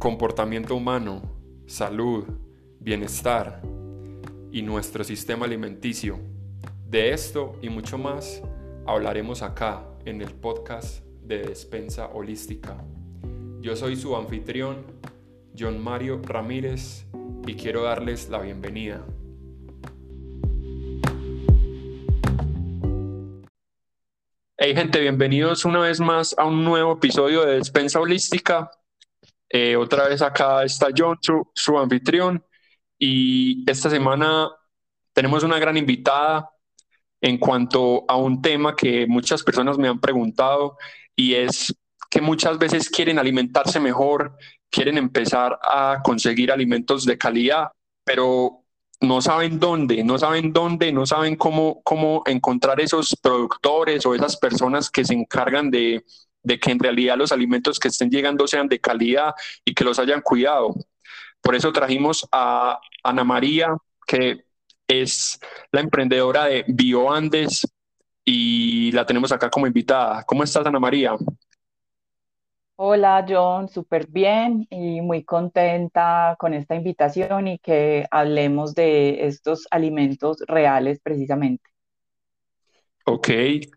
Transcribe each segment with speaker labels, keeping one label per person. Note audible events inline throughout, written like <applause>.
Speaker 1: comportamiento humano, salud, bienestar y nuestro sistema alimenticio. De esto y mucho más hablaremos acá en el podcast de Despensa Holística. Yo soy su anfitrión, John Mario Ramírez, y quiero darles la bienvenida. Hey gente, bienvenidos una vez más a un nuevo episodio de Despensa Holística. Eh, otra vez acá está John, su, anfitrión, y esta semana tenemos una gran invitada en cuanto a un tema que muchas personas me han preguntado y es que muchas veces quieren alimentarse mejor, quieren empezar a conseguir alimentos de calidad, pero no saben dónde, no saben dónde, no saben cómo, cómo encontrar esos productores o esas personas que se encargan de, que en realidad los alimentos que estén llegando sean de calidad y que los hayan cuidado. Por eso trajimos a Ana María, que es la emprendedora de BioAndes y la tenemos acá como invitada. ¿Cómo estás, Ana María?
Speaker 2: Hola John, súper bien y muy contenta con esta invitación y que hablemos de estos alimentos reales precisamente.
Speaker 1: Ok,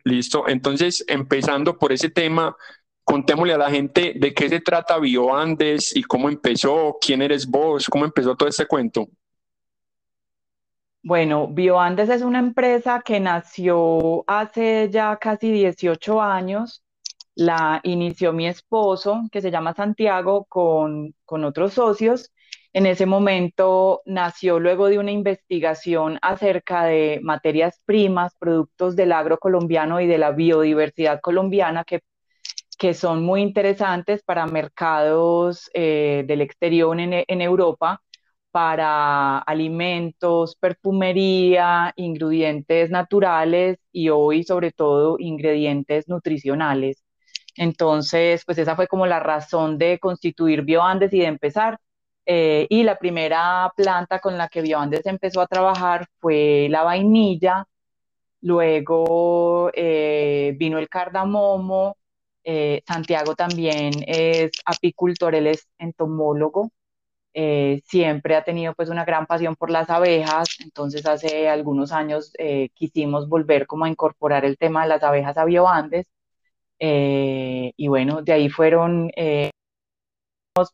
Speaker 1: listo. Entonces, empezando por ese tema, contémosle a la gente de qué se trata BioAndes y cómo empezó, quién eres vos, cómo empezó todo este cuento.
Speaker 2: Bueno, BioAndes es una empresa que nació hace ya casi 18 años la inició mi esposo, que se llama Santiago, con, otros socios. En ese momento nació luego de una investigación acerca de materias primas, productos del agro colombiano y de la biodiversidad colombiana que, que son muy interesantes para mercados eh, del exterior en, en Europa, para alimentos, perfumería, ingredientes naturales y hoy sobre todo ingredientes nutricionales. Entonces, pues esa fue como la razón de constituir BioAndes y de empezar. Eh, y la primera planta con la que BioAndes empezó a trabajar fue la vainilla, luego eh, vino el cardamomo, eh, Santiago también es apicultor, él es entomólogo, siempre ha tenido pues una gran pasión por las abejas, entonces hace algunos años quisimos volver como a incorporar el tema de las abejas a BioAndes eh, y bueno, de ahí fueron eh,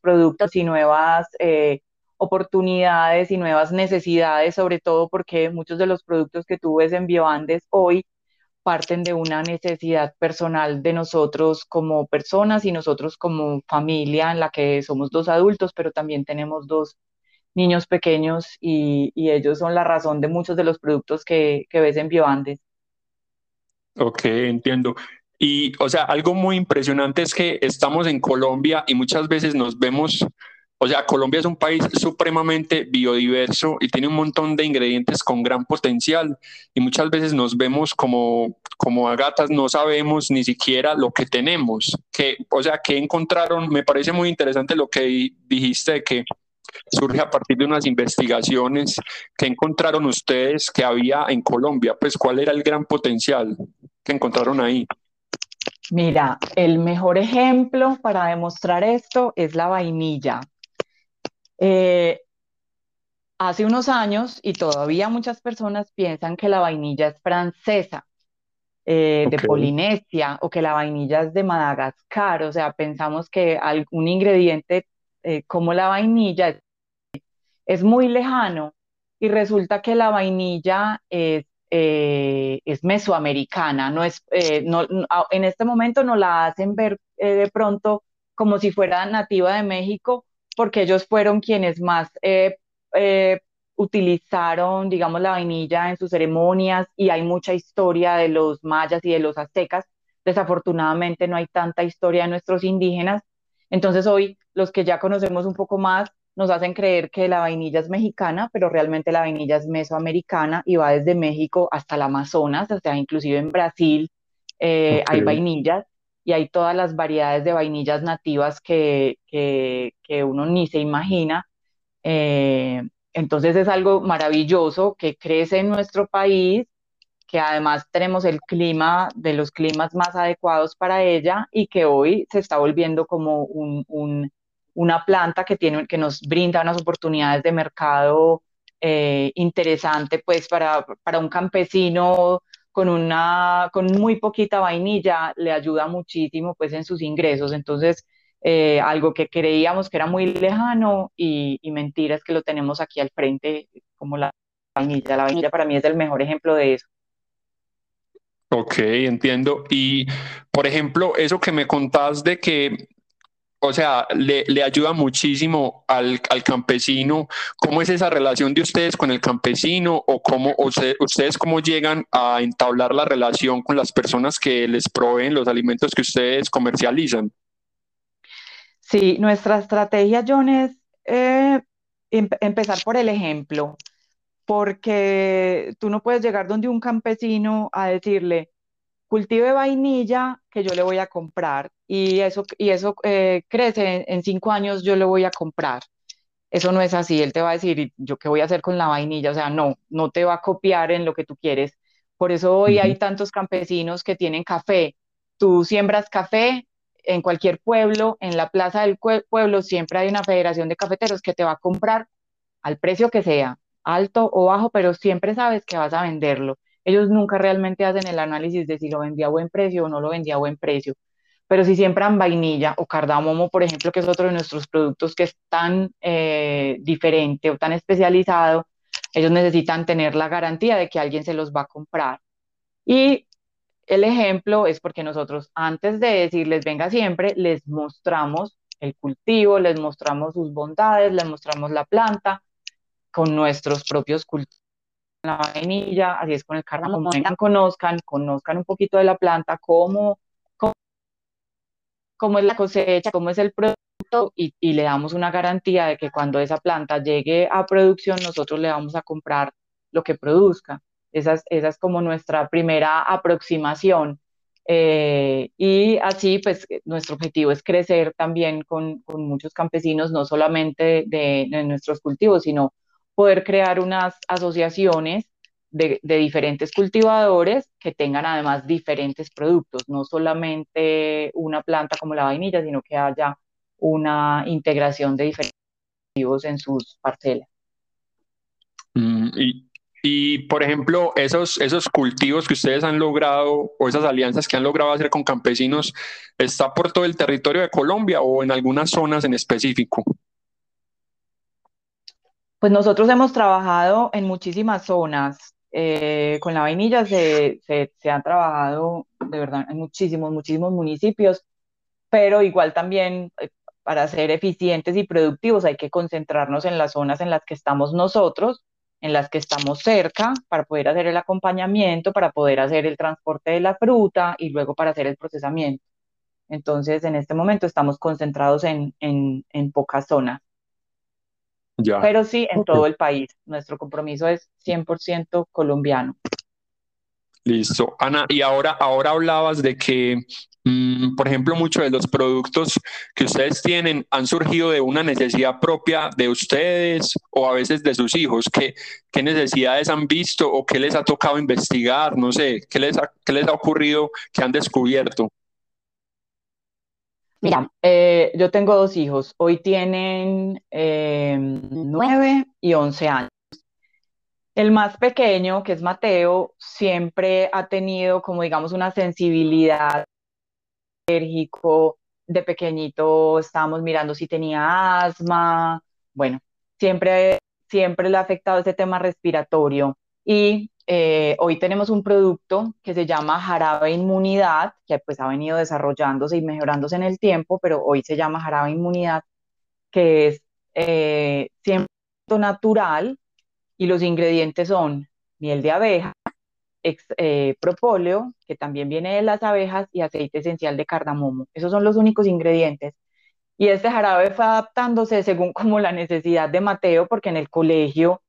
Speaker 2: productos y nuevas eh, oportunidades y nuevas necesidades, sobre todo porque muchos de los productos que tú ves en BioAndes hoy parten de una necesidad personal de nosotros como personas y nosotros como familia en la que somos dos adultos, pero también tenemos dos niños pequeños y, ellos son la razón de muchos de los productos que, que ves en BioAndes.
Speaker 1: Ok, entiendo. Y, o sea, algo muy impresionante es que estamos en Colombia y muchas veces nos vemos, o sea, Colombia es un país supremamente biodiverso y tiene un montón de ingredientes con gran potencial y muchas veces nos vemos como, como agatas, no sabemos ni siquiera lo que tenemos. Que, o sea, que encontraron, me parece muy interesante lo que dijiste que surge a partir de unas investigaciones que encontraron ustedes que había en Colombia, pues cuál era el gran potencial que encontraron ahí.
Speaker 2: Mira, el mejor ejemplo para demostrar esto es la vainilla. Eh, hace unos años, y todavía muchas personas piensan que la vainilla es francesa, eh, de Polinesia, o que la vainilla es de Madagascar, o sea, pensamos que algún ingrediente eh, como la vainilla es muy lejano, y resulta que la vainilla es eh, es mesoamericana, no es, eh, no, en este momento no la hacen ver eh, de pronto como si fuera nativa de México, porque ellos fueron quienes más utilizaron, digamos, la vainilla en sus ceremonias y hay mucha historia de los mayas y de los aztecas. Desafortunadamente no hay tanta historia de nuestros indígenas. Entonces hoy los que ya conocemos un poco más nos hacen creer que la vainilla es mexicana, pero realmente la vainilla es mesoamericana y va desde México hasta el Amazonas, o sea, inclusive en Brasil eh, hay vainillas y hay todas las variedades de vainillas nativas que, uno ni se imagina. Eh, entonces es algo maravilloso que crece en nuestro país, que además tenemos el clima de los climas más adecuados para ella y que hoy se está volviendo como un una planta que, tiene, que nos brinda unas oportunidades de mercado eh, interesante pues para, para un campesino con una con muy poquita vainilla le ayuda muchísimo pues en sus ingresos. Entonces eh, algo que creíamos que era muy lejano y, y mentiras que lo tenemos aquí al frente como la vainilla. La vainilla para mí es el mejor ejemplo de eso.
Speaker 1: Ok, entiendo. Y, por ejemplo, eso que me contás de que o sea, le, ayuda muchísimo al, al, campesino. ¿Cómo es esa relación de ustedes con el campesino o cómo ustedes cómo llegan a entablar la relación con las personas que les proveen los alimentos que ustedes comercializan?
Speaker 2: Sí, nuestra estrategia, John, es eh, em empezar por el ejemplo, porque tú no puedes llegar donde un campesino a decirle, cultive vainilla que yo le voy a comprar y eso, y eso eh, crece en, cinco años, yo le voy a comprar. Eso no es así, él te va a decir, ¿yo qué voy a hacer con la vainilla? O sea, no, no te va a copiar en lo que tú quieres. Por eso hoy hay tantos campesinos que tienen café. Tú siembras café en cualquier pueblo, en la plaza del pueblo siempre hay una federación de cafeteros que te va a comprar al precio que sea, alto o bajo, pero siempre sabes que vas a venderlo. Ellos nunca realmente hacen el análisis de si lo vendía a buen precio o no lo vendía a buen precio. Pero si siembran vainilla o cardamomo, por ejemplo, que es otro de nuestros productos que es tan eh, diferente o tan especializado, ellos necesitan tener la garantía de que alguien se los va a comprar. Y el ejemplo es porque nosotros antes de decirles venga siempre, les mostramos el cultivo, les mostramos sus bondades, les mostramos la planta con nuestros propios cultivos la vainilla, así es con el vengan, conozcan, conozcan un poquito de la planta, cómo, cómo, es la cosecha, cómo es el producto y, y, le damos una garantía de que cuando esa planta llegue a producción, nosotros le vamos a comprar lo que produzca. Esa es, esa es como nuestra primera aproximación. Eh, y así, pues, nuestro objetivo es crecer también con, con muchos campesinos, no solamente de, de nuestros cultivos, sino poder crear unas asociaciones de, de, diferentes cultivadores que tengan además diferentes productos, no solamente una planta como la vainilla, sino que haya una integración de diferentes cultivos en sus parcelas.
Speaker 1: Mm, y, y, por ejemplo, esos, esos cultivos que ustedes han logrado o esas alianzas que han logrado hacer con campesinos, ¿está por todo el territorio de Colombia o en algunas zonas en específico?
Speaker 2: Pues nosotros hemos trabajado en muchísimas zonas. Eh, con la vainilla se, se, se, han trabajado de verdad en muchísimos, muchísimos municipios, pero igual también eh, para ser eficientes y productivos hay que concentrarnos en las zonas en las que estamos nosotros, en las que estamos cerca, para poder hacer el acompañamiento, para poder hacer el transporte de la fruta y luego para hacer el procesamiento. Entonces, en este momento estamos concentrados en, en, en pocas zonas.
Speaker 1: Ya.
Speaker 2: Pero sí en todo el país. Nuestro compromiso es 100% colombiano.
Speaker 1: Listo. Ana, y ahora, ahora hablabas de que, mmm, por ejemplo, muchos de los productos que ustedes tienen han surgido de una necesidad propia de ustedes o a veces de sus hijos. ¿Qué, qué necesidades han visto o qué les ha tocado investigar? No sé, ¿qué les ha, qué les ha ocurrido que han descubierto?
Speaker 2: Mira, eh, yo tengo dos hijos. Hoy tienen eh, 9 y 11 años. El más pequeño, que es Mateo, siempre ha tenido como digamos una sensibilidad alérgico. De pequeñito estábamos mirando si tenía asma. Bueno, siempre, siempre le ha afectado ese tema respiratorio. Y eh, hoy tenemos un producto que se llama Jarabe Inmunidad, que pues ha venido desarrollándose y mejorándose en el tiempo, pero hoy se llama Jarabe Inmunidad, que es eh, 100% natural y los ingredientes son miel de abeja, ex, eh, propóleo, que también viene de las abejas, y aceite esencial de cardamomo. Esos son los únicos ingredientes. Y este jarabe fue adaptándose según como la necesidad de Mateo, porque en el colegio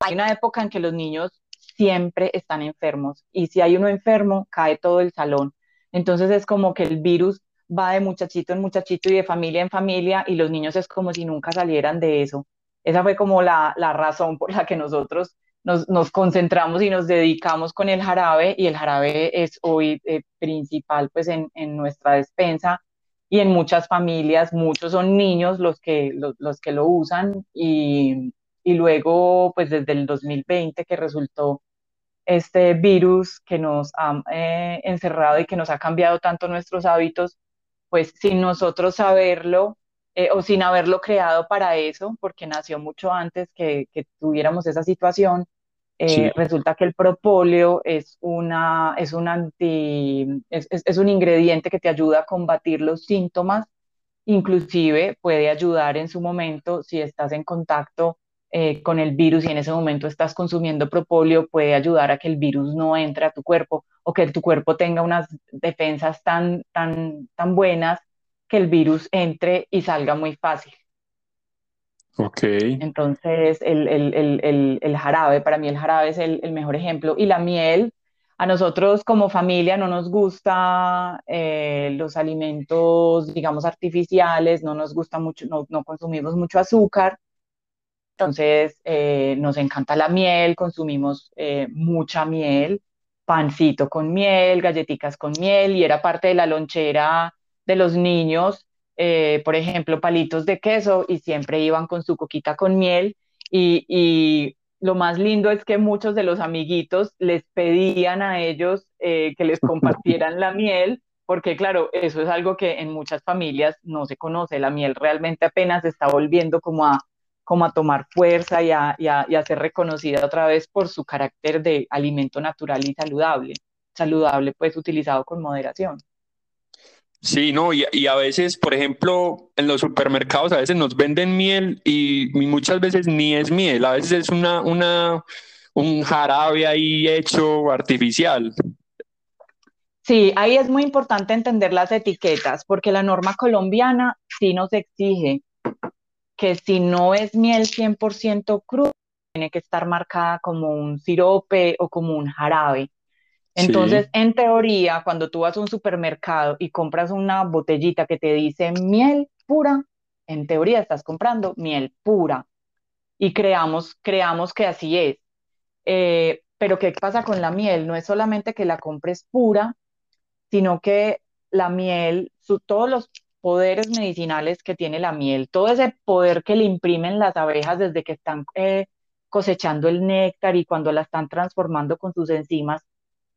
Speaker 2: hay una época en que los niños siempre están enfermos y si hay uno enfermo, cae todo el salón. Entonces es como que el virus va de muchachito en muchachito y de familia en familia y los niños es como si nunca salieran de eso. Esa fue como la, la razón por la que nosotros nos, nos, concentramos y nos dedicamos con el jarabe y el jarabe es hoy eh, principal pues en, en nuestra despensa y en muchas familias, muchos son niños los que, los, que lo usan y, y, luego, pues desde el 2020 que resultó este virus que nos ha eh, encerrado y que nos ha cambiado tanto nuestros hábitos, pues sin nosotros saberlo eh, o sin haberlo creado para eso, porque nació mucho antes que, que tuviéramos esa situación, eh, resulta que el propóleo es, una, es, un anti, es, es, un ingrediente que te ayuda a combatir los síntomas, inclusive puede ayudar en su momento si estás en contacto eh, con el virus y en ese momento estás consumiendo propóleo, puede ayudar a que el virus no entre a tu cuerpo o que tu cuerpo tenga unas defensas tan, tan, tan buenas que el virus entre y salga muy fácil.
Speaker 1: Ok.
Speaker 2: Entonces, el, el, el, el, jarabe, para mí el jarabe es el, mejor ejemplo. Y la miel, a nosotros como familia no nos gusta eh, los alimentos, digamos, artificiales, no nos gusta mucho, no, no consumimos mucho azúcar. Entonces, eh, nos encanta la miel, consumimos eh, mucha miel, pancito con miel, galletitas con miel, y era parte de la lonchera de los niños eh, por ejemplo, palitos de queso y siempre iban con su coquita con miel y, lo más lindo es que muchos de los amiguitos les pedían a ellos que les compartieran la miel, porque claro, eso es algo que en muchas familias no se conoce, la miel realmente apenas está volviendo como a, como a tomar fuerza y a, y a ser reconocida otra vez por su carácter de alimento natural y saludable, saludable pues utilizado con moderación.
Speaker 1: Sí, no, y, y, a veces, por ejemplo, en los supermercados a veces nos venden miel y, muchas veces ni es miel, a veces es una, una, un jarabe ahí hecho artificial.
Speaker 2: Sí, ahí es muy importante entender las etiquetas, porque la norma colombiana sí nos exige que si no es miel 100% crudo, tiene que estar marcada como un sirope o como un jarabe. Entonces, en teoría, cuando tú vas a un supermercado y compras una botellita que te dice miel pura, en teoría estás comprando miel pura. Y creamos, creamos que así es. Eh, pero ¿qué pasa con la miel? No es solamente que la compres pura, sino que la miel, todos los poderes medicinales que tiene la miel, todo ese poder que le imprimen las abejas desde que están eh, cosechando el néctar y cuando la están transformando con sus enzimas,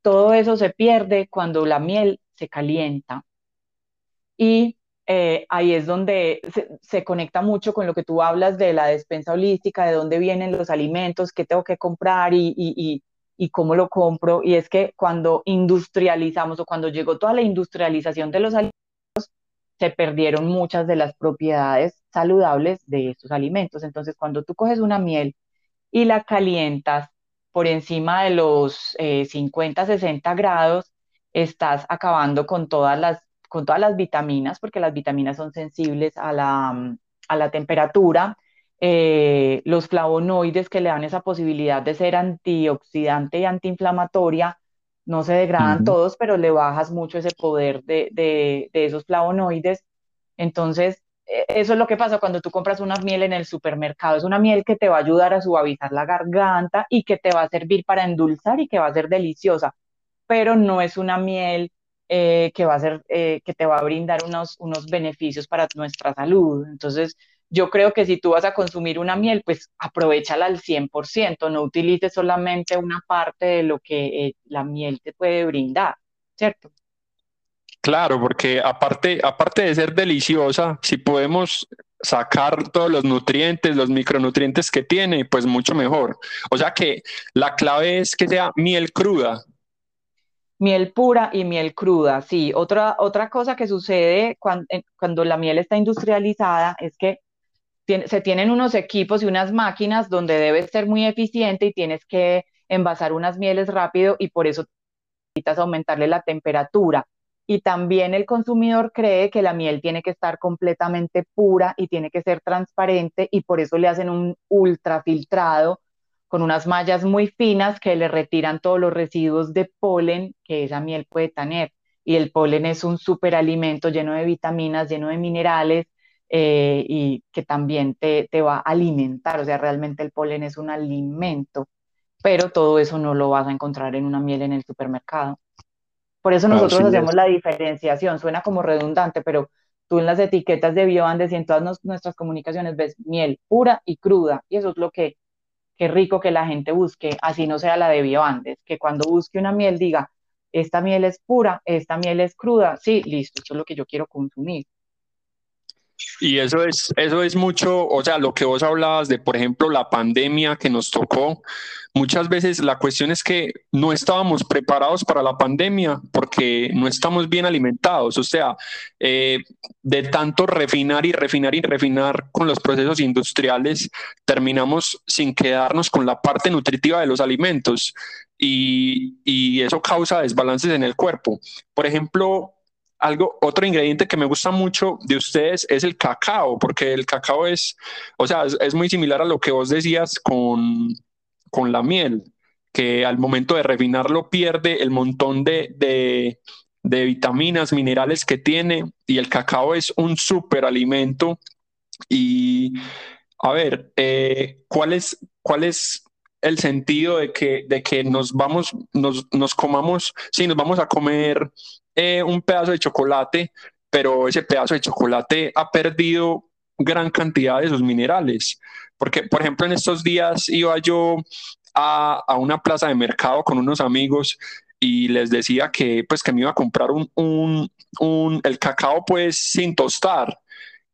Speaker 2: todo eso se pierde cuando la miel se calienta. Y eh, ahí es donde se, conecta mucho con lo que tú hablas de la despensa holística, de dónde vienen los alimentos, qué tengo que comprar y, y, y, cómo lo compro. Y es que cuando industrializamos o cuando llegó toda la industrialización de los alimentos, se perdieron muchas de las propiedades saludables de estos alimentos. Entonces, cuando tú coges una miel y la calientas por encima de los 50, eh, 60 grados, estás acabando con todas las, con todas las vitaminas, porque las vitaminas son sensibles a la, a la temperatura. Eh, los flavonoides que le dan esa posibilidad de ser antioxidante y antiinflamatoria, no se degradan todos, pero le bajas mucho ese poder de, de, de esos flavonoides. Entonces, e, eso es lo que pasa cuando tú compras una miel en el supermercado. Es una miel que te va a ayudar a suavizar la garganta y que te va a servir para endulzar y que va a ser deliciosa, pero no es una miel eh, que va a ser, eh, que te va a brindar unos, unos beneficios para nuestra salud. Entonces, yo creo que si tú vas a consumir una miel, pues aprovechala al 100%, no utilices solamente una parte de lo que eh, la miel te puede brindar, ¿cierto?
Speaker 1: Claro, porque aparte, aparte de ser deliciosa, si podemos sacar todos los nutrientes, los micronutrientes que tiene, pues mucho mejor. O sea que la clave es que sea miel cruda.
Speaker 2: Miel pura y miel cruda, sí. Otra, otra cosa que sucede cuando, cuando la miel está industrializada es que se tienen unos equipos y unas máquinas donde debes ser muy eficiente y tienes que envasar unas mieles rápido y por eso necesitas aumentarle la temperatura y también el consumidor cree que la miel tiene que estar completamente pura y tiene que ser transparente y por eso le hacen un ultrafiltrado con unas mallas muy finas que le retiran todos los residuos de polen que esa miel puede tener. Y el polen es un superalimento lleno de vitaminas, lleno de minerales eh, y que también te, te va a alimentar. O sea, realmente el polen es un alimento, pero todo eso no lo vas a encontrar en una miel en el supermercado. Por eso nosotros hacemos la diferenciación. Suena como redundante, pero tú en las etiquetas de Bioandes y en todas nuestras comunicaciones ves miel pura y cruda, y eso es lo que, qué rico que la gente busque, así no sea la de Bioandes, que cuando busque una miel diga, esta miel es pura, esta miel es cruda, sí, listo, eso es lo que yo quiero consumir.
Speaker 1: Y eso es, eso es mucho, o sea, lo que vos hablabas de, por ejemplo, la pandemia que nos tocó, muchas veces la cuestión es que no estábamos preparados para la pandemia porque no estamos bien alimentados, o sea, eh, de tanto refinar y refinar y refinar con los procesos industriales, terminamos sin quedarnos con la parte nutritiva de los alimentos y, y eso causa desbalances en el cuerpo. Por ejemplo, algo, otro ingrediente que me gusta mucho de ustedes es el cacao, porque el cacao es, o sea, es, muy similar a lo que vos decías con, con, la miel, que al momento de refinarlo pierde el montón de, de, vitaminas, minerales que tiene, y el cacao es un súper alimento. Y a ver, eh, ¿cuál, es, ¿cuál es el sentido de que, de que nos vamos, nos, nos comamos, sí, nos vamos a comer eh, un pedazo de chocolate, pero ese pedazo de chocolate ha perdido gran cantidad de sus minerales. Porque, por ejemplo, en estos días iba yo a, a una plaza de mercado con unos amigos y les decía que pues que me iba a comprar un, un, el cacao pues sin tostar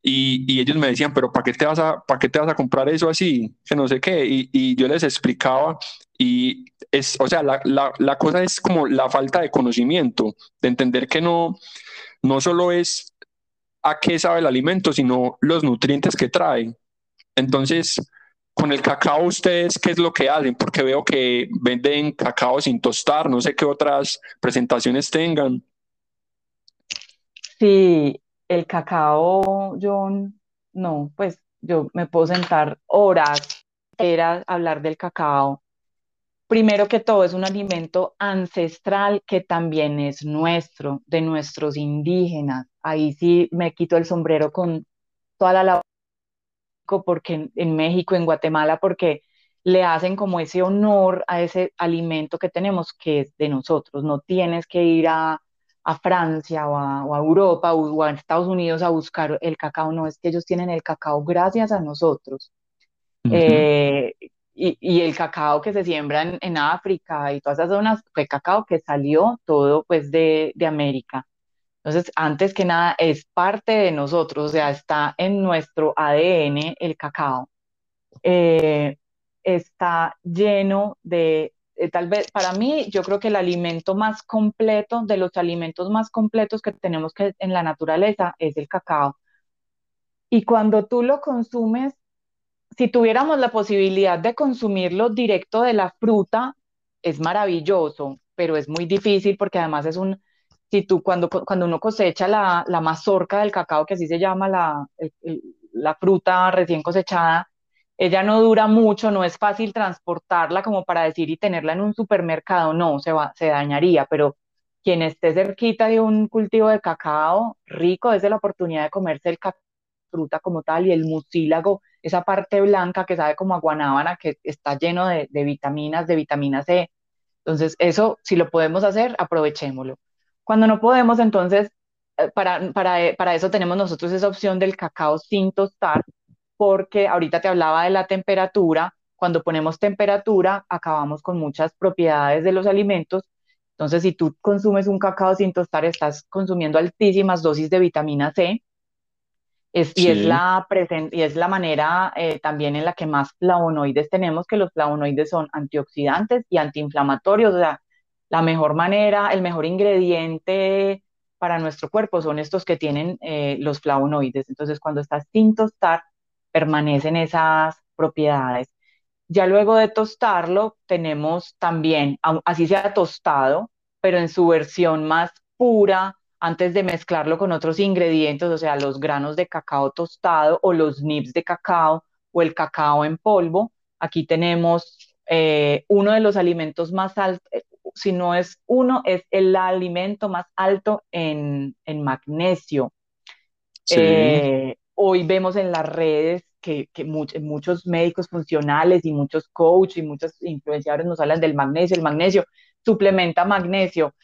Speaker 1: y, y, ellos me decían, pero ¿para qué, te vas a, ¿para qué te vas a comprar eso así? Que no sé qué. Y, y yo les explicaba y es, o sea, la, la, cosa es como la falta de conocimiento, de entender que no, no solo es a qué sabe el alimento, sino los nutrientes que trae. Entonces, con el cacao, ¿ustedes qué es lo que hacen? Porque veo que venden cacao sin tostar, no sé qué otras presentaciones tengan.
Speaker 2: Sí, el cacao, yo no, pues yo me puedo sentar horas, era hablar del cacao. Primero que todo, es un alimento ancestral que también es nuestro, de nuestros indígenas. Ahí sí me quito el sombrero con toda la labor, porque en México, en Guatemala, porque le hacen como ese honor a ese alimento que tenemos, que es de nosotros. No tienes que ir a, a Francia o a, Europa o, a Estados Unidos a buscar el cacao, no es que ellos tienen el cacao gracias a nosotros. Eh, y, el cacao que se siembra en, África y todas esas zonas fue cacao que salió todo pues de, América. Entonces, antes que nada, es parte de nosotros, o sea, está en nuestro ADN el cacao. Eh, está lleno de eh, tal vez para mí, yo creo que el alimento más completo, de los alimentos más completos que tenemos que en la naturaleza, es el cacao. Y cuando tú lo consumes, si tuviéramos la posibilidad de consumirlo directo de la fruta, es maravilloso, pero es muy difícil porque además es un, si tú cuando, cuando uno cosecha la, la mazorca del cacao, que así se llama la, la fruta recién cosechada, ella no dura mucho, no es fácil transportarla como para decir y tenerla en un supermercado, no, se, va, se dañaría, pero quien esté cerquita de un cultivo de cacao rico, es de la oportunidad de comerse el fruta como tal y el mucílago, esa parte blanca que sabe como a guanábana, que está lleno de, vitaminas, de vitamina C. Entonces, eso, si lo podemos hacer, aprovechémoslo. Cuando no podemos, entonces, eh, para, para, para eso tenemos nosotros esa opción del cacao sin tostar, porque ahorita te hablaba de la temperatura, cuando ponemos temperatura acabamos con muchas propiedades de los alimentos, entonces si tú consumes un cacao sin tostar estás consumiendo altísimas dosis de vitamina C, y, es la y es la manera eh, también en la que más flavonoides tenemos, que los flavonoides son antioxidantes y antiinflamatorios, o sea, la mejor manera, el mejor ingrediente para nuestro cuerpo son estos que tienen eh, los flavonoides. Entonces, cuando estás sin tostar, permanecen esas propiedades. Ya luego de tostarlo, tenemos también, así sea tostado, pero en su versión más pura, antes de mezclarlo con otros ingredientes, o sea, los granos de cacao tostado o los nibs de cacao o el cacao en polvo. Aquí tenemos eh, uno de los alimentos más altos, eh, si no es uno, es el alimento más alto en, magnesio. Eh, hoy vemos en las redes que, muchos médicos funcionales y muchos coaches y muchos influenciadores nos hablan del magnesio. El magnesio suplementa magnesio.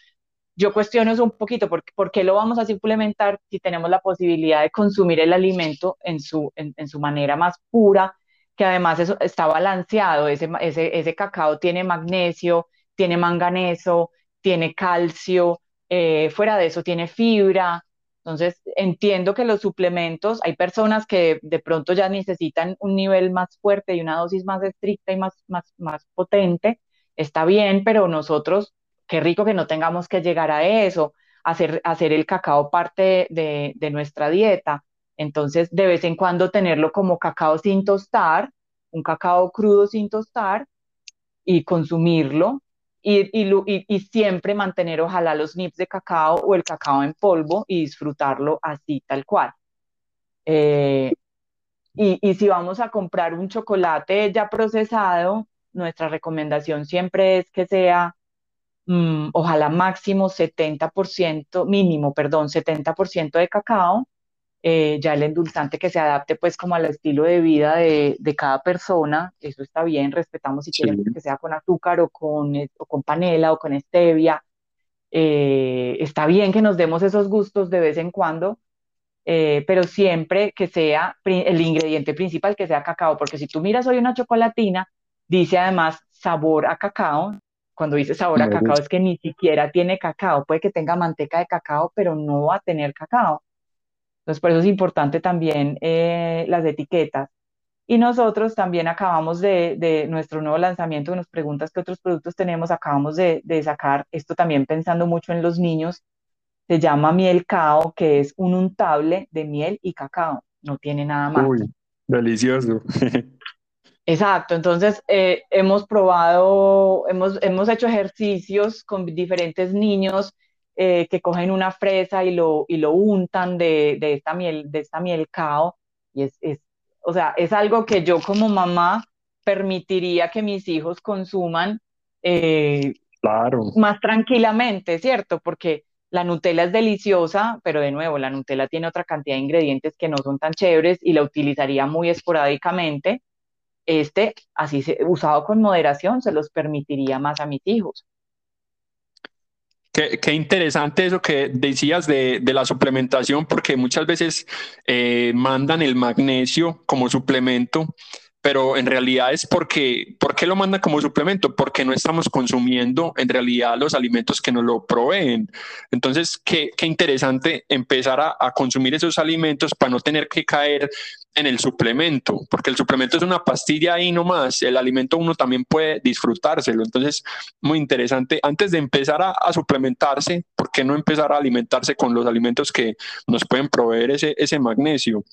Speaker 2: Yo cuestiono eso un poquito, porque ¿por qué lo vamos a suplementar si tenemos la posibilidad de consumir el alimento en su, en, su manera más pura, que además eso está balanceado, ese, ese, ese cacao tiene magnesio, tiene manganeso, tiene calcio, eh, fuera de eso tiene fibra. Entonces, entiendo que los suplementos, hay personas que de pronto ya necesitan un nivel más fuerte y una dosis más estricta y más, más, más potente, está bien, pero nosotros, qué rico que no tengamos que llegar a eso, hacer, hacer el cacao parte de, nuestra dieta. Entonces, de vez en cuando tenerlo como cacao sin tostar, un cacao crudo sin tostar y consumirlo y, y, siempre mantener ojalá los nips de cacao o el cacao en polvo y disfrutarlo así tal cual. Eh, y, si vamos a comprar un chocolate ya procesado, nuestra recomendación siempre es que sea, mm, ojalá máximo 70%, mínimo, perdón, 70% de cacao, eh, ya el endulzante que se adapte pues como al estilo de vida de, de cada persona, eso está bien, respetamos si quieren que sea con azúcar o con, eh, o con panela o con stevia, eh, está bien que nos demos esos gustos de vez en cuando, pero siempre que sea el ingrediente principal que sea cacao, porque si tú miras hoy una chocolatina, dice además sabor a cacao, cuando dice sabor a cacao es que ni siquiera tiene cacao, puede que tenga manteca de cacao, pero no va a tener cacao. Entonces, por eso es importante también eh, las etiquetas. Y nosotros también acabamos de, nuestro nuevo lanzamiento, nos preguntas qué otros productos tenemos, acabamos de, sacar esto también pensando mucho en los niños, se llama miel cao, que es un untable de miel y cacao, no tiene nada más.
Speaker 1: Uy, delicioso. <laughs>
Speaker 2: Exacto, entonces eh, hemos probado, hemos, hemos hecho ejercicios con diferentes niños eh, que cogen una fresa y lo, y lo untan de, de, esta miel, de esta miel cao, y es, es, o sea, es algo que yo como mamá permitiría que mis hijos consuman eh,
Speaker 1: claro.
Speaker 2: más tranquilamente, ¿cierto? Porque la Nutella es deliciosa, pero de nuevo, la Nutella tiene otra cantidad de ingredientes que no son tan chéveres y la utilizaría muy esporádicamente. Este, así usado con moderación, se los permitiría más a mis hijos.
Speaker 1: Qué, interesante eso que decías de, de, la suplementación, porque muchas veces eh, mandan el magnesio como suplemento pero en realidad es porque, ¿por qué lo mandan como suplemento? Porque no estamos consumiendo en realidad los alimentos que nos lo proveen. Entonces, qué, qué interesante empezar a, a, consumir esos alimentos para no tener que caer en el suplemento, porque el suplemento es una pastilla ahí nomás, el alimento uno también puede disfrutárselo. Entonces, muy interesante. Antes de empezar a, a suplementarse, ¿por qué no empezar a alimentarse con los alimentos que nos pueden proveer ese, ese magnesio?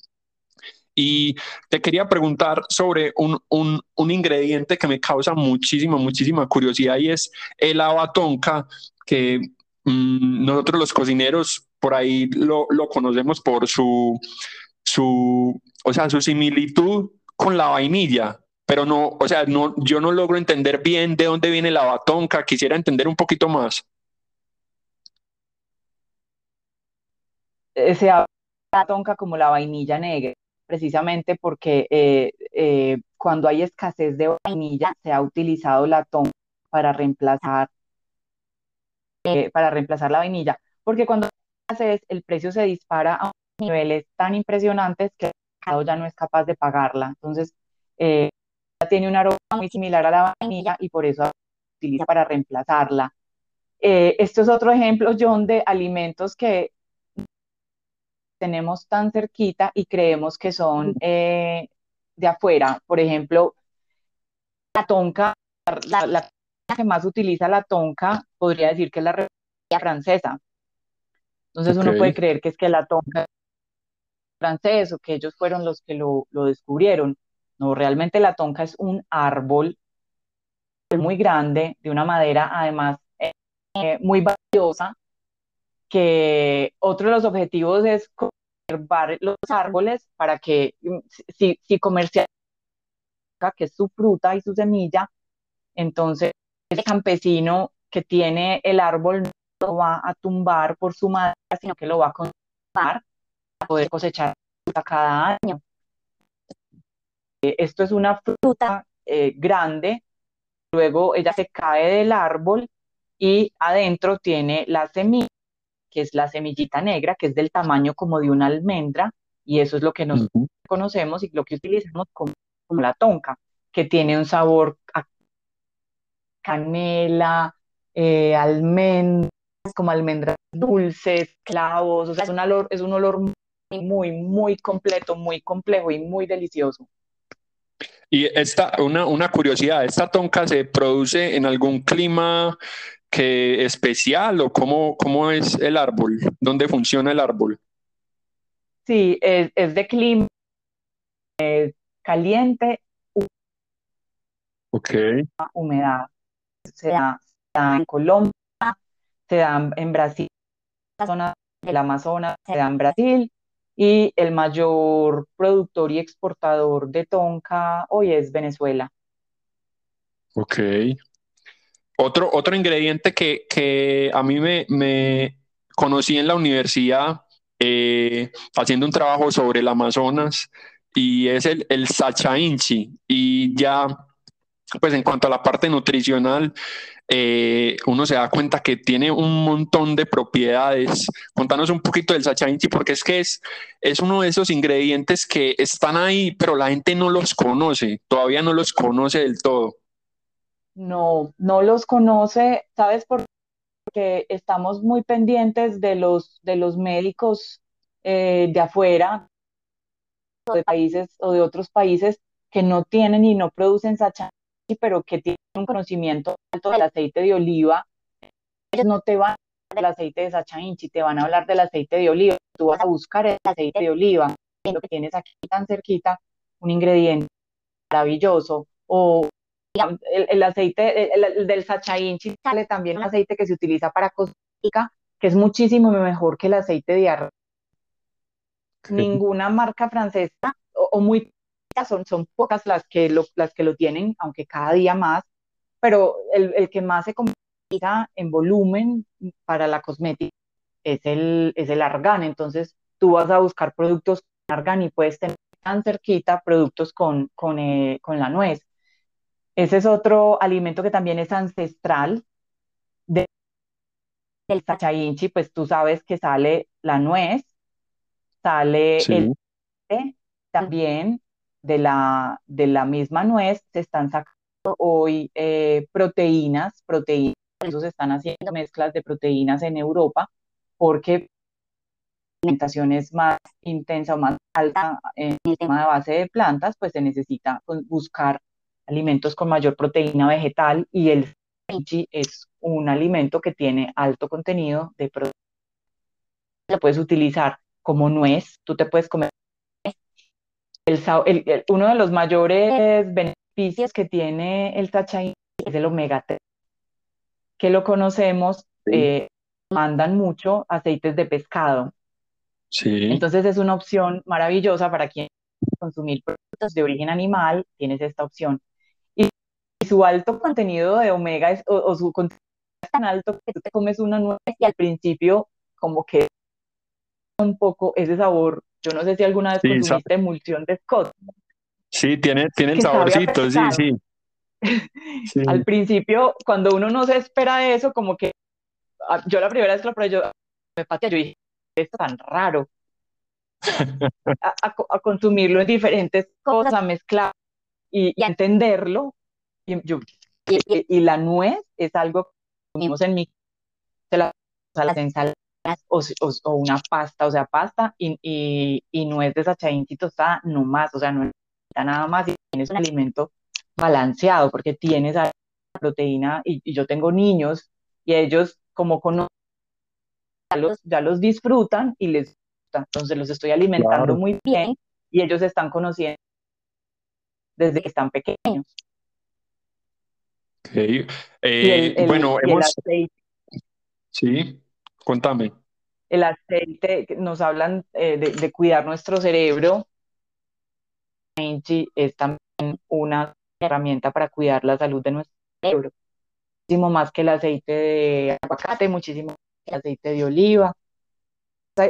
Speaker 1: Y te quería preguntar sobre un, un, un, ingrediente que me causa muchísima, muchísima curiosidad y es el abatonca, que mmm, nosotros los cocineros por ahí lo, lo, conocemos por su, su, o sea, su similitud con la vainilla, pero no, o sea, no, yo no logro entender bien de dónde viene la batonca, quisiera entender un poquito más.
Speaker 2: Se habla batonca como la vainilla negra precisamente porque eh, eh, cuando hay escasez de vainilla se ha utilizado la tonka para reemplazar, eh, para reemplazar la vainilla, porque cuando escasez el precio se dispara a niveles tan impresionantes que el mercado ya no es capaz de pagarla. Entonces, tiene un aroma muy similar a la vainilla y por eso se utiliza para reemplazarla. esto es otro ejemplo, John, de alimentos que tenemos tan cerquita y creemos que son eh, de afuera. Por ejemplo, la tonca, la, que más utiliza la tonca, podría decir que es la Francesa. Entonces uno puede creer que es que la tonca francés o que ellos fueron los que lo, lo descubrieron. No, realmente la tonca es un árbol muy grande, de una madera además eh, muy valiosa, que otro de los objetivos es conservar los árboles para que mm, si, si comercializa que es su fruta y su semilla, entonces ese campesino que tiene el árbol no lo va a tumbar por su madera, sino que lo va a conservar poder cosechar fruta cada año. Esto es una fruta eh, grande, luego ella se cae del árbol y adentro tiene la semilla, que es la semillita negra, que es del tamaño como de una almendra, y eso es lo que nos conocemos y lo que utilizamos como, la tonca, que tiene un sabor a canela, eh, almendras, como almendras dulces, clavos, o sea, es un olor, es un olor muy, muy completo, muy complejo y muy delicioso.
Speaker 1: Y esta, una, una curiosidad, ¿esta tonca se produce en algún clima que especial o cómo, cómo es el árbol? ¿Dónde funciona el árbol?
Speaker 2: Sí, es, es de clima caliente,
Speaker 1: okay.
Speaker 2: humedad. Se da, en Colombia, se da en Brasil, la zona del Amazonas, se da en Brasil y el mayor productor y exportador de tonka hoy es Venezuela.
Speaker 1: Ok. Otro, otro ingrediente que, que a mí me, me, conocí en la universidad eh, haciendo un trabajo sobre el Amazonas y es el, el Sacha Inchi. Y ya, pues en cuanto a la parte nutricional, eh, uno se da cuenta que tiene un montón de propiedades. Contanos un poquito del Sacha Inchi, porque es que es, es uno de esos ingredientes que están ahí, pero la gente no los conoce, todavía no los conoce del todo.
Speaker 2: No, no los conoce, ¿sabes por qué? estamos muy pendientes de los, de los médicos eh, de afuera, de países o de otros países que no tienen y no producen sacha, pero que tienen un conocimiento alto del aceite de oliva, ellos no te van a hablar del aceite de sacha inchi, te van a hablar del aceite de oliva. Tú vas a buscar el aceite de oliva, lo que tienes aquí tan cerquita, un ingrediente maravilloso, o el, aceite el, del sacha inchi sale también un aceite que se utiliza para cosmética, que es muchísimo mejor que el aceite de arroz ninguna marca francesa, o, muy son, son pocas las que, lo, las que lo tienen, aunque cada día más, pero el, el que más se comercializa en volumen para la cosmética es el, es el argán. Entonces, tú vas a buscar productos con argán y puedes tener tan cerquita productos con, con, eh, con la nuez. Ese es otro alimento que también es ancestral de, del inchi, pues tú sabes que sale la nuez, sale el también de la, de la misma nuez, se están sacando hoy eh, proteínas, proteínas, por eso se están haciendo mezclas de proteínas en Europa, porque la alimentación es más intensa o más alta en el tema de base de plantas, pues se necesita buscar alimentos con mayor proteína vegetal y el kimchi es un alimento que tiene alto contenido de proteína. Lo puedes utilizar como nuez, tú te puedes comer. El, uno de los mayores beneficios que tiene el tachaín es el omega 3, que lo conocemos, eh, mandan mucho aceites de pescado.
Speaker 1: Sí.
Speaker 2: Entonces es una opción maravillosa para quien consumir productos de origen animal, tienes esta opción. Y, su alto contenido de omega es, o, su contenido es tan alto que tú te comes una nuez y al principio como que un poco ese sabor. Yo no sé si alguna vez sí, consumiste emulsión de Scott.
Speaker 1: Sí, tiene, tiene el saborcito, sí, <laughs> sí,
Speaker 2: Al principio, cuando uno no se espera eso, como que ah, yo la primera vez que lo probé, yo me pateé, yo dije, esto es tan raro. a, consumirlo en diferentes cosas, a mezclar y, y entenderlo. Y, yo, y, la nuez es algo que comimos en mi, se la, las ensaladas o, una pasta, o sea, pasta y, y, y no es desachadín tostada, no más, o sea, no necesita nada más y tienes un alimento balanceado porque tienes la proteína y, yo tengo niños y ellos como conocen, ya los, ya los disfrutan y les gusta, entonces los estoy alimentando muy bien y ellos están conociendo desde que están pequeños.
Speaker 1: Okay. Eh, bueno, hemos... Sí. Cuéntame.
Speaker 2: El aceite, nos hablan eh, de, cuidar nuestro cerebro. Es también una herramienta para cuidar la salud de nuestro cerebro. Muchísimo más que el aceite de aguacate, muchísimo más que el aceite de oliva.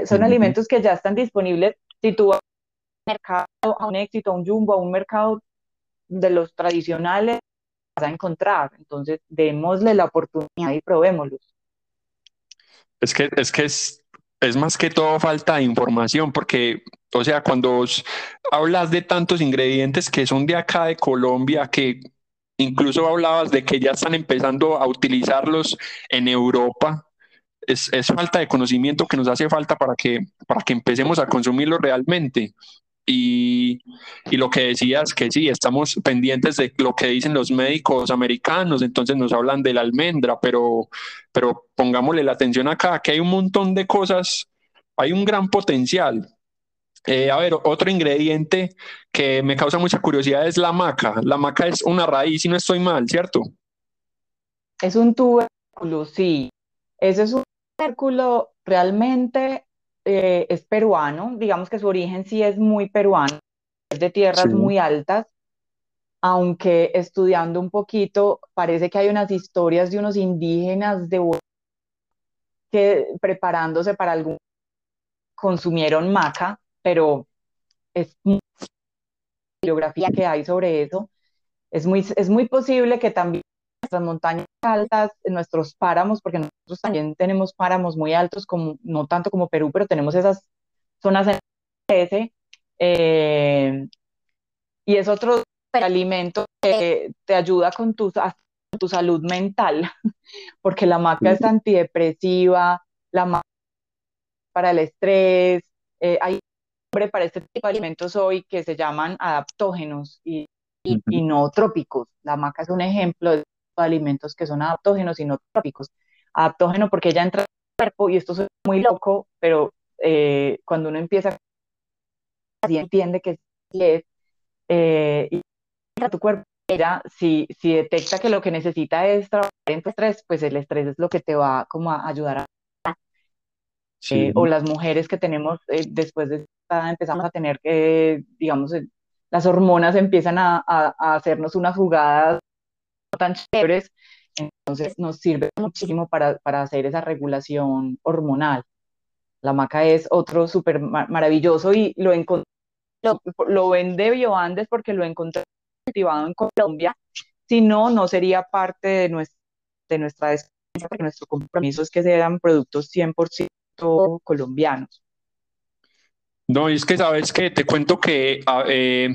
Speaker 2: Son alimentos que ya están disponibles. Si tú vas a un mercado, a un éxito, a un jumbo, a un mercado de los tradicionales, vas a encontrar. Entonces, démosle la oportunidad y probémoslos.
Speaker 1: Es que es, que es, es más que todo falta de información, porque, o sea, cuando hablas de tantos ingredientes que son de acá de Colombia, que incluso hablabas de que ya están empezando a utilizarlos en Europa, es, es, falta de conocimiento que nos hace falta para que, para que empecemos a consumirlo realmente. Y, y, lo que decías, que sí, estamos pendientes de lo que dicen los médicos americanos, entonces nos hablan de la almendra, pero, pero pongámosle la atención acá, que hay un montón de cosas, hay un gran potencial. Eh, a ver, otro ingrediente que me causa mucha curiosidad es la maca. La maca es una raíz, si no estoy mal, ¿cierto?
Speaker 2: Es un tubérculo, sí. Ese es un tubérculo realmente eh, es peruano, digamos que su origen sí es muy peruano, es de tierras muy altas, aunque estudiando un poquito parece que hay unas historias de unos indígenas de que preparándose para algún consumieron maca, pero es la bibliografía que hay sobre eso. Es muy, es muy posible que también nuestras montañas altas, nuestros páramos, porque nosotros también tenemos páramos muy altos, como, no tanto como Perú, pero tenemos esas zonas en ese, eh, y es otro alimento que te ayuda con tu, tu salud mental, <laughs> porque la maca es antidepresiva, la maca para el estrés, eh, hay nombre para este tipo de alimentos hoy que se llaman adaptógenos y, y no trópicos. La maca es un ejemplo de alimentos que son adaptógenos y no trópicos. Adaptógeno porque ella entra al cuerpo y esto es muy loco, pero eh, cuando uno empieza así entiende que es eh, y entra a tu cuerpo ella, si, si detecta que lo que necesita es trabajar en estrés, pues el estrés es lo que te va como a ayudar a eh, o las mujeres que tenemos después de empezamos a tener que, digamos, las hormonas empiezan a, a, a hacernos unas jugadas tan chéveres, entonces nos sirve muchísimo para, para hacer esa regulación hormonal. La maca es otro súper maravilloso y lo, lo, lo vende Bioandes porque lo encontré cultivado en Colombia, si no, no sería parte de nuestra, de nuestra porque nuestro compromiso es que sean productos 100% colombianos.
Speaker 1: No, es que sabes que te cuento que ah, eh,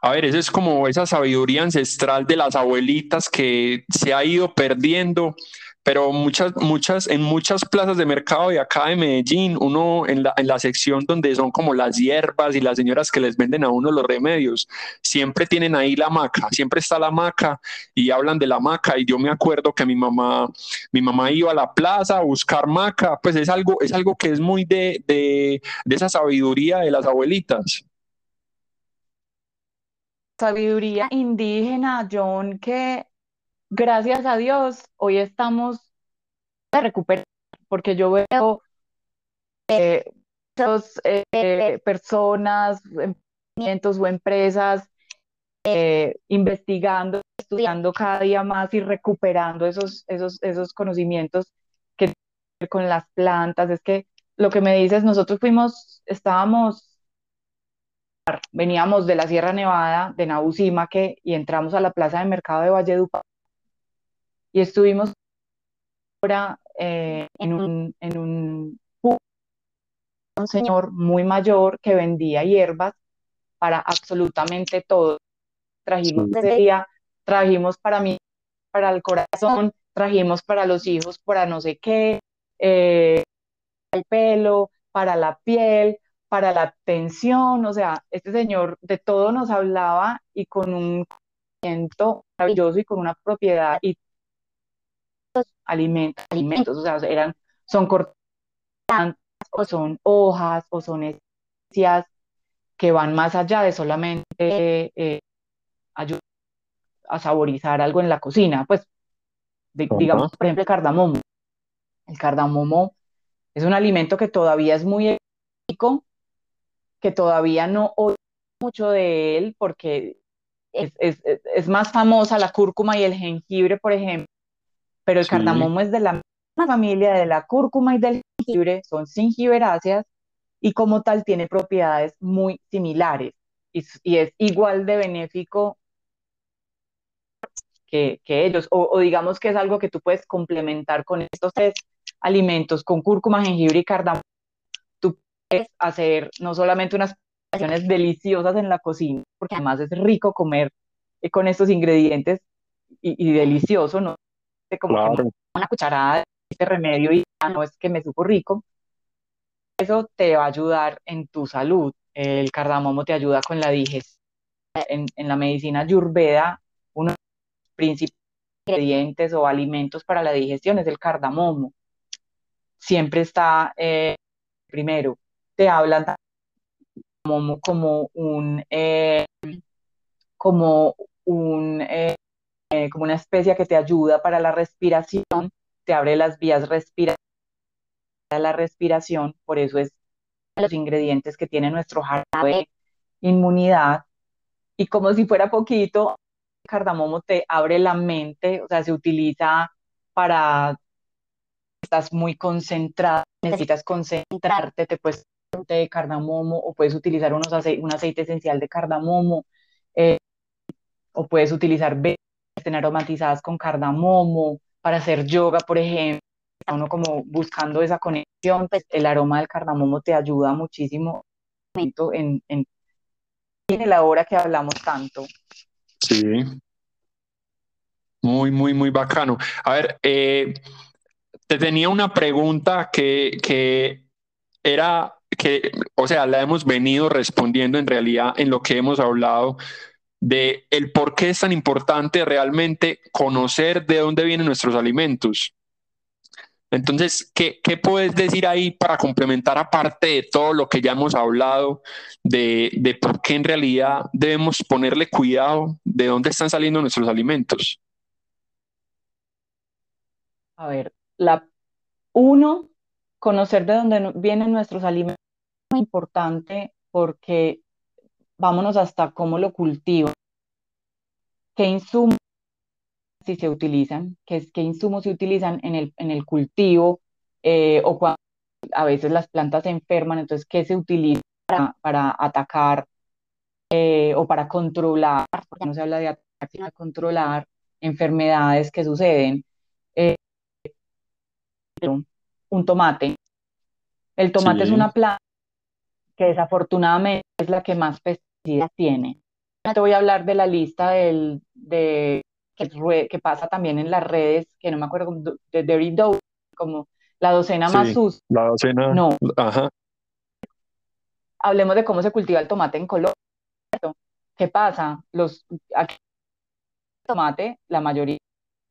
Speaker 1: a ver, esa es como esa sabiduría ancestral de las abuelitas que se ha ido perdiendo, pero muchas, muchas, en muchas plazas de mercado de acá de Medellín, uno en la, en la sección donde son como las hierbas y las señoras que les venden a uno los remedios, siempre tienen ahí la maca, siempre está la maca y hablan de la maca y yo me acuerdo que mi mamá, mi mamá iba a la plaza a buscar maca, pues es algo, es algo que es muy de, de, de esa sabiduría de las abuelitas
Speaker 2: sabiduría indígena, John, que gracias a Dios hoy estamos a recuperar, porque yo veo eh, eh, personas, emprendimientos o empresas eh, investigando, estudiando cada día más y recuperando esos, esos, esos conocimientos que con las plantas. Es que lo que me dices, nosotros fuimos, estábamos veníamos de la Sierra Nevada, de Nabucimaque, y entramos a la plaza de mercado de Valledupar y estuvimos ahora eh, en un, en un, un señor muy mayor que vendía hierbas para absolutamente todo. Trajimos día, trajimos para mí, para el corazón, trajimos para los hijos, para no sé qué, eh, el pelo, para la piel, para la atención, o sea, este señor de todo nos hablaba y con un conocimiento maravilloso y con una propiedad y alimentos, alimentos, o sea, eran, son cortantes o son hojas o son esencias que van más allá de solamente eh, ayudar a saborizar algo en la cocina, pues digamos, por ejemplo, el cardamomo. El cardamomo es un alimento que todavía es muy ético, que todavía no oigo mucho de él porque es, más famosa la cúrcuma y el jengibre, por ejemplo, pero el cardamomo es de la misma familia de la cúrcuma y del jengibre, son gingiberáceas y como tal tiene propiedades muy similares y, es igual de benéfico que, ellos, o, digamos que es algo que tú puedes complementar con estos tres alimentos, con cúrcuma, jengibre y cardamomo, puedes hacer no solamente unas preparaciones deliciosas en la cocina, porque además es rico comer eh, con estos ingredientes y, delicioso, ¿no? Como una cucharada de este remedio y no es que me supo rico, eso te va a ayudar en tu salud. El cardamomo te ayuda con la digestión. En, la medicina ayurveda, uno de los principales ingredientes o alimentos para la digestión es el cardamomo. Siempre está eh, primero. Te hablan cardamomo como un eh, como un eh, como una especie que te ayuda para la respiración, te abre las vías respiratorias la respiración, por eso es los ingredientes que tiene nuestro jarabe inmunidad. Y como si fuera poquito, el cardamomo te abre la mente, o sea, se utiliza para, estás muy concentrado, necesitas concentrarte, te puedes de cardamomo o puedes utilizar unos un aceite esencial de cardamomo eh, o puedes utilizar velas aromatizadas con cardamomo para hacer yoga, por ejemplo uno como buscando esa conexión, pues el aroma del cardamomo te ayuda muchísimo en, en, en la hora que hablamos tanto.
Speaker 1: Sí. Muy, muy, muy bacano. A ver, eh, te tenía una pregunta que, que era que, o sea, la hemos venido respondiendo en realidad en lo que hemos hablado de el por qué es tan importante realmente conocer de dónde vienen nuestros alimentos. Entonces, ¿qué, puedes decir ahí para complementar aparte de todo lo que ya hemos hablado de, de, por qué en realidad debemos ponerle cuidado de dónde están saliendo nuestros alimentos?
Speaker 2: A ver, la uno, conocer de dónde vienen nuestros alimentos es muy importante porque vámonos hasta cómo lo cultivo, qué insumos si se utilizan, qué, qué insumos se utilizan en el, en el cultivo eh, o cuando a veces las plantas se enferman, entonces qué se utiliza para, atacar eh, o para controlar, porque no se habla de atacar, sino controlar enfermedades que suceden. Eh, un tomate. El tomate es una planta que desafortunadamente es la que más pesticidas tiene. Te voy a hablar de la lista del, de que, pasa también en las redes, que no me acuerdo, de Dirty Dough, como la docena más sucia.
Speaker 1: La docena.
Speaker 2: No. Ajá. Hablemos de cómo se cultiva el tomate en Colombia. ¿Qué pasa? Los aquí, tomate, la mayoría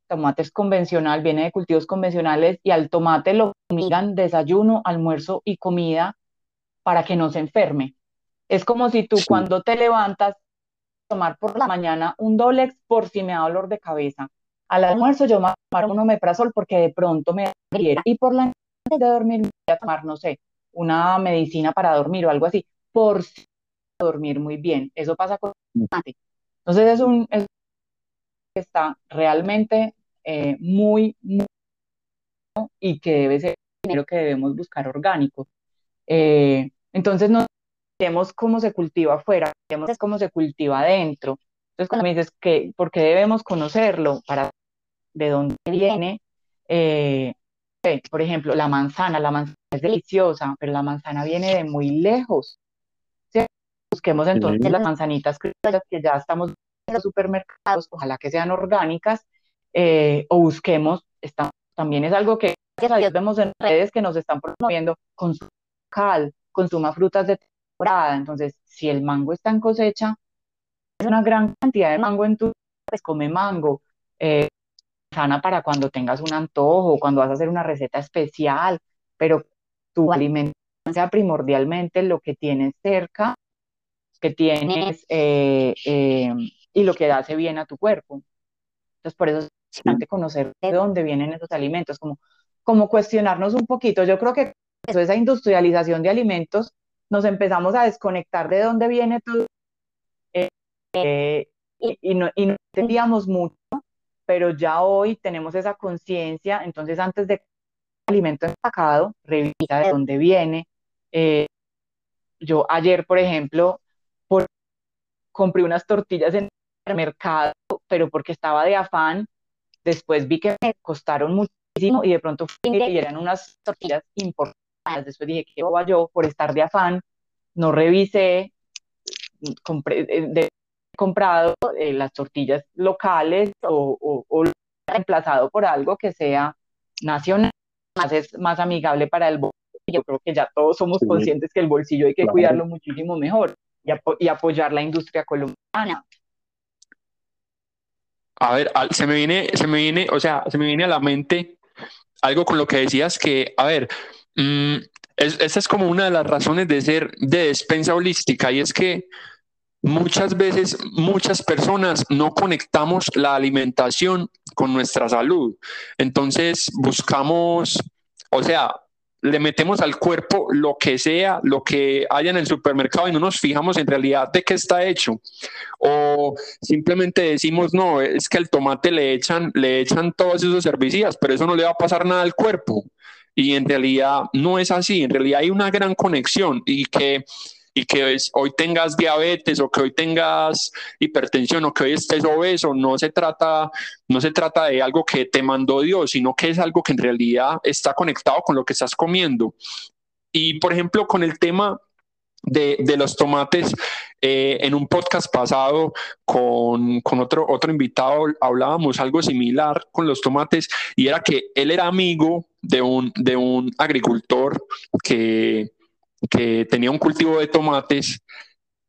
Speaker 2: tomate es convencional, viene de cultivos convencionales y al tomate lo miran desayuno, almuerzo y comida para que no se enferme. Es como si tú cuando te levantas tomar por la mañana un Dolex por si me da dolor de cabeza. Al almuerzo yo me tomar un omeprazol porque de pronto me da y por la noche de dormir voy a tomar, no sé, una medicina para dormir o algo así, por si dormir muy bien. Eso pasa con Entonces es un que está realmente eh, muy, muy y que debe ser dinero que debemos buscar orgánico. Eh, entonces no vemos cómo se cultiva afuera, vemos cómo se cultiva adentro. Entonces, cuando me dices que, ¿por qué debemos conocerlo? Para de dónde viene, eh, por ejemplo, la manzana, la manzana es deliciosa, pero la manzana viene de muy lejos. Busquemos entonces las manzanitas que ya estamos en los supermercados, ojalá que sean orgánicas, eh, o busquemos, también es algo que gracias vemos en redes que nos están promoviendo, consuma cal, consuma frutas de entonces, si el mango está en cosecha, es una gran cantidad de mango en tu pues come mango. Eh, sana para cuando tengas un antojo, cuando vas a hacer una receta especial, pero tu alimentación sea primordialmente lo que tienes cerca, que tienes eh, eh, y lo que hace bien a tu cuerpo. Entonces, por eso es importante conocer de dónde vienen esos alimentos, como, como cuestionarnos un poquito. Yo creo que eso, esa industrialización de alimentos nos empezamos a desconectar de dónde viene todo eh, y, no, entendíamos mucho, pero ya hoy tenemos esa conciencia, entonces antes de alimento empacado, revisa de dónde viene. Eh, yo ayer, por ejemplo, por, compré unas tortillas en el mercado pero porque estaba de afán. Después vi que me costaron muchísimo y de pronto fui y eran unas tortillas importantes. Después dije, ¿qué hago yo por estar de afán? No revisé, compré, eh, comprado eh, las tortillas locales o, o, reemplazado por algo que sea nacional, más es más amigable para el bolsillo. Yo creo que ya todos somos conscientes que el bolsillo hay que cuidarlo muchísimo mejor y, apoyar la industria colombiana.
Speaker 1: A ver, se me viene, se me viene, o sea, se me viene a la mente algo con lo que decías que, a ver, mm, esa es como una de las razones de ser de despensa holística y es que muchas veces muchas personas no conectamos la alimentación con nuestra salud. Entonces buscamos, o sea, le metemos al cuerpo lo que sea, lo que haya en el supermercado y no nos fijamos en realidad de qué está hecho. O simplemente decimos, no, es que el tomate le echan, le echan todos esos herbicidas, pero eso no le va a pasar nada al cuerpo. Y en realidad no es así, en realidad hay una gran conexión y que y que hoy tengas diabetes o que hoy tengas hipertensión o que hoy estés obeso, no se trata, no se trata de algo que te mandó Dios, sino que es algo que en realidad está conectado con lo que estás comiendo. Y por ejemplo, con el tema de, los tomates. Eh, en un podcast pasado con, con, otro, otro invitado hablábamos algo similar con los tomates y era que él era amigo de un, de un agricultor que, que tenía un cultivo de tomates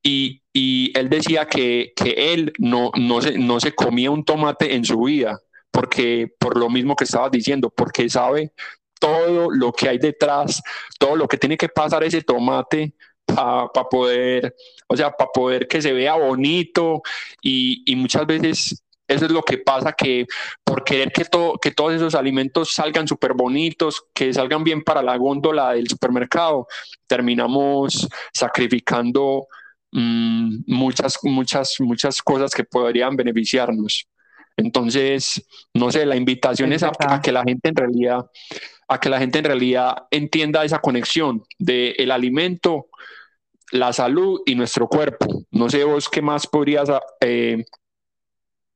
Speaker 1: y, y él decía que, que él no, no, se, no se comía un tomate en su vida, porque por lo mismo que estabas diciendo, porque sabe todo lo que hay detrás, todo lo que tiene que pasar ese tomate para poder, o sea, para poder que se vea bonito y, y muchas veces eso es lo que pasa, que por querer que, todo, que todos esos alimentos salgan súper bonitos, que salgan bien para la góndola del supermercado, terminamos sacrificando mm, muchas, muchas, muchas cosas que podrían beneficiarnos. Entonces, no sé, la invitación es a, que la gente en realidad, a que la gente en realidad entienda esa conexión del el alimento, la salud y nuestro cuerpo. No sé vos qué más podrías eh,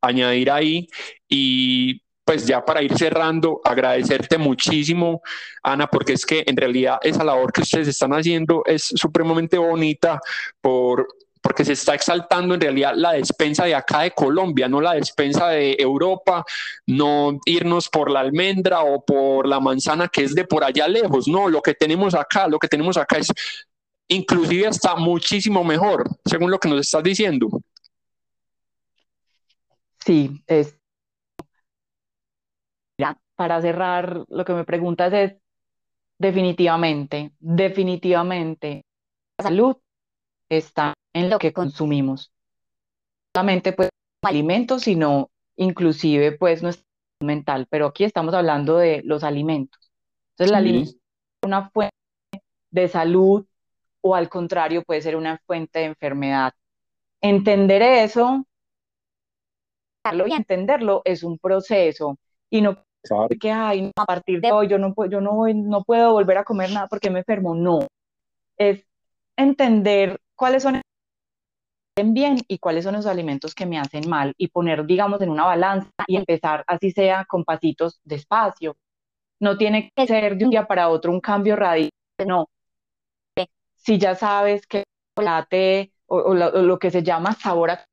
Speaker 1: añadir ahí y pues ya para ir cerrando, agradecerte muchísimo, Ana, porque es que en realidad esa labor que ustedes están haciendo es supremamente bonita por, porque se está exaltando en realidad la despensa de acá de Colombia, no la despensa de Europa, no irnos por la almendra o por la manzana que es de por allá lejos, no, lo que tenemos acá, lo que tenemos acá es inclusive hasta muchísimo mejor, según lo que nos estás diciendo.
Speaker 2: Sí, es. Ya, para cerrar, lo que me preguntas es, definitivamente, definitivamente, la salud está en lo que consumimos. No solamente pues alimentos, sino inclusive pues nuestra mental, pero aquí estamos hablando de los alimentos. Entonces, la alimentación es una fuente de salud o al contrario puede ser una fuente de enfermedad. Entender eso y entenderlo es un proceso y no que ay, a partir de hoy yo no puedo, yo no, no puedo volver a comer nada porque me enfermo, no. Es entender cuáles son bien y cuáles son los alimentos que me hacen mal y poner, digamos, en una balanza y empezar así sea con pasitos despacio. No tiene que ser de un día para otro un cambio radical, no. Si ya sabes que el chocolate o, o, lo, que se llama sabor a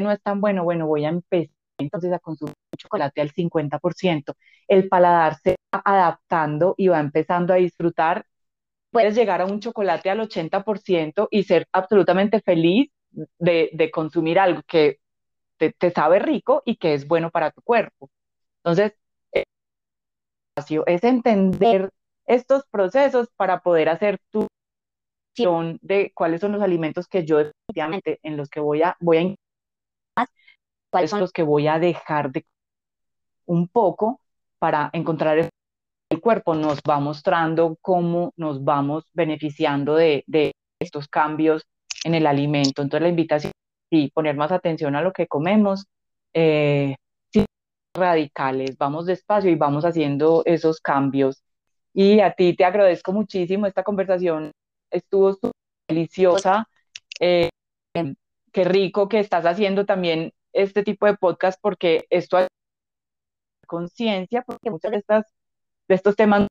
Speaker 2: no es tan bueno, bueno, voy a empezar entonces a consumir chocolate al 50%. El paladar se va adaptando y va empezando a disfrutar. Puedes llegar a un chocolate al 80% y ser absolutamente feliz de, consumir algo que te, sabe rico y que es bueno para tu cuerpo. Entonces, es entender estos procesos para poder hacer tu de cuáles son los alimentos que yo definitivamente en los que voy a voy a cuáles son los que voy a dejar de un poco para encontrar el cuerpo nos va mostrando cómo nos vamos beneficiando de, estos cambios en el alimento. Entonces la invitación y poner más atención a lo que comemos, eh, radicales, vamos despacio y vamos haciendo esos cambios. Y a ti te agradezco muchísimo, esta conversación estuvo deliciosa, eh, qué rico que estás haciendo también este tipo de podcast porque esto hay conciencia, porque muchas de, estas, de estos temas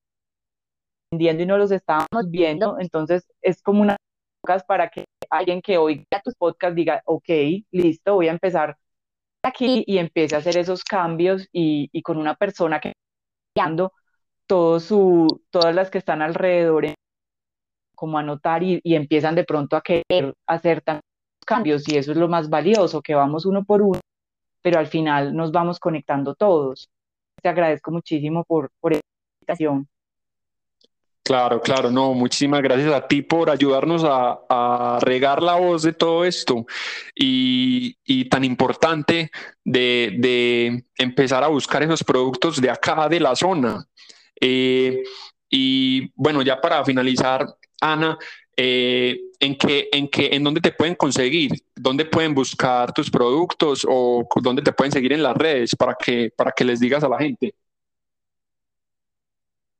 Speaker 2: entendiendo y no los estábamos viendo, entonces es como una podcast para que alguien que oiga tus podcasts diga, ok, listo, voy a empezar aquí y empiece a hacer esos cambios y, y con una persona que está todo su, todas las que están alrededor como anotar y, y empiezan de pronto a querer hacer tantos cambios y eso es lo más valioso, que vamos uno por uno, pero al final nos vamos conectando todos. Te agradezco muchísimo por, por esta invitación.
Speaker 1: Claro, claro, no, muchísimas gracias a ti por ayudarnos a, regar la voz de todo esto y, y tan importante de, de, empezar a buscar esos productos de acá, de la zona. Eh, y bueno, ya para finalizar, Ana, eh, ¿en, qué, en, qué, ¿en dónde te pueden conseguir? ¿Dónde pueden buscar tus productos o dónde te pueden seguir en las redes para que, para que les digas a la gente?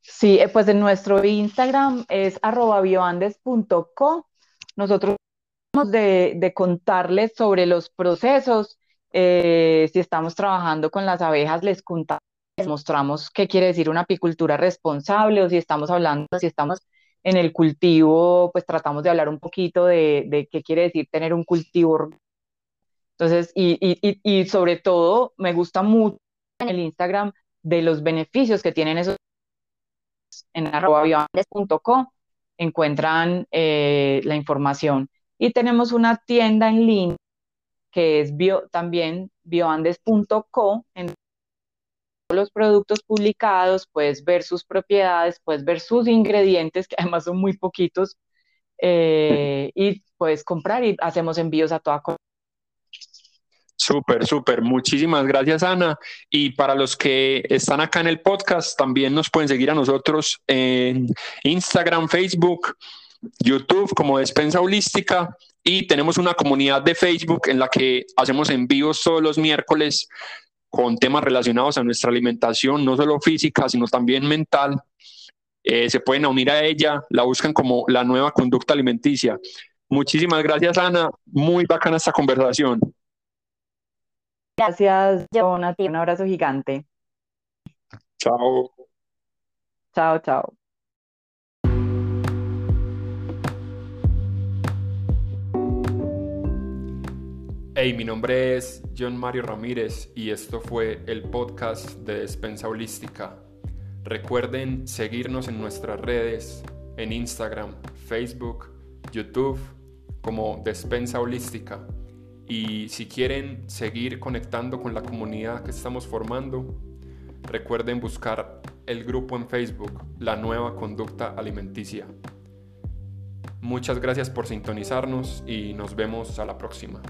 Speaker 2: Sí, eh, pues en nuestro Instagram es arroba bioandes.co. Nosotros de, de contarles sobre los procesos. Eh, si estamos trabajando con las abejas, les contamos, les mostramos qué quiere decir una apicultura responsable o si estamos hablando, si estamos en el cultivo, pues tratamos de hablar un poquito de, de qué quiere decir tener un cultivo. Entonces, y, y, y sobre todo, me gusta mucho en el Instagram de los beneficios que tienen esos en arroba.com encuentran eh, la información. Y tenemos una tienda en línea que es bio, también bioandes.co, los productos publicados, puedes ver sus propiedades, puedes ver sus ingredientes, <laughs> que además son muy poquitos, eh, y puedes comprar y hacemos envíos a toda
Speaker 1: Súper, súper. Muchísimas gracias, Ana. Y para los que están acá en el podcast, también nos pueden seguir a nosotros en Instagram, Facebook, YouTube como Despensa Holística. Y tenemos una comunidad de Facebook en la que hacemos envíos todos los miércoles con temas relacionados a nuestra alimentación, no solo física, sino también mental. Eh, se pueden unir a ella, la buscan como la nueva conducta alimenticia. Muchísimas gracias, Ana. Muy bacana esta conversación.
Speaker 2: Gracias, Jonathan. Un abrazo gigante.
Speaker 1: Chao.
Speaker 2: Chao, chao.
Speaker 1: Hey, mi nombre es John Mario Ramírez y esto fue el podcast de Despensa Holística. Recuerden seguirnos en nuestras redes, en Instagram, Facebook, YouTube, como Despensa Holística. Y si quieren seguir conectando con la comunidad que estamos formando, recuerden buscar el grupo en Facebook, La Nueva Conducta Alimenticia. Muchas gracias por sintonizarnos y nos vemos a la próxima.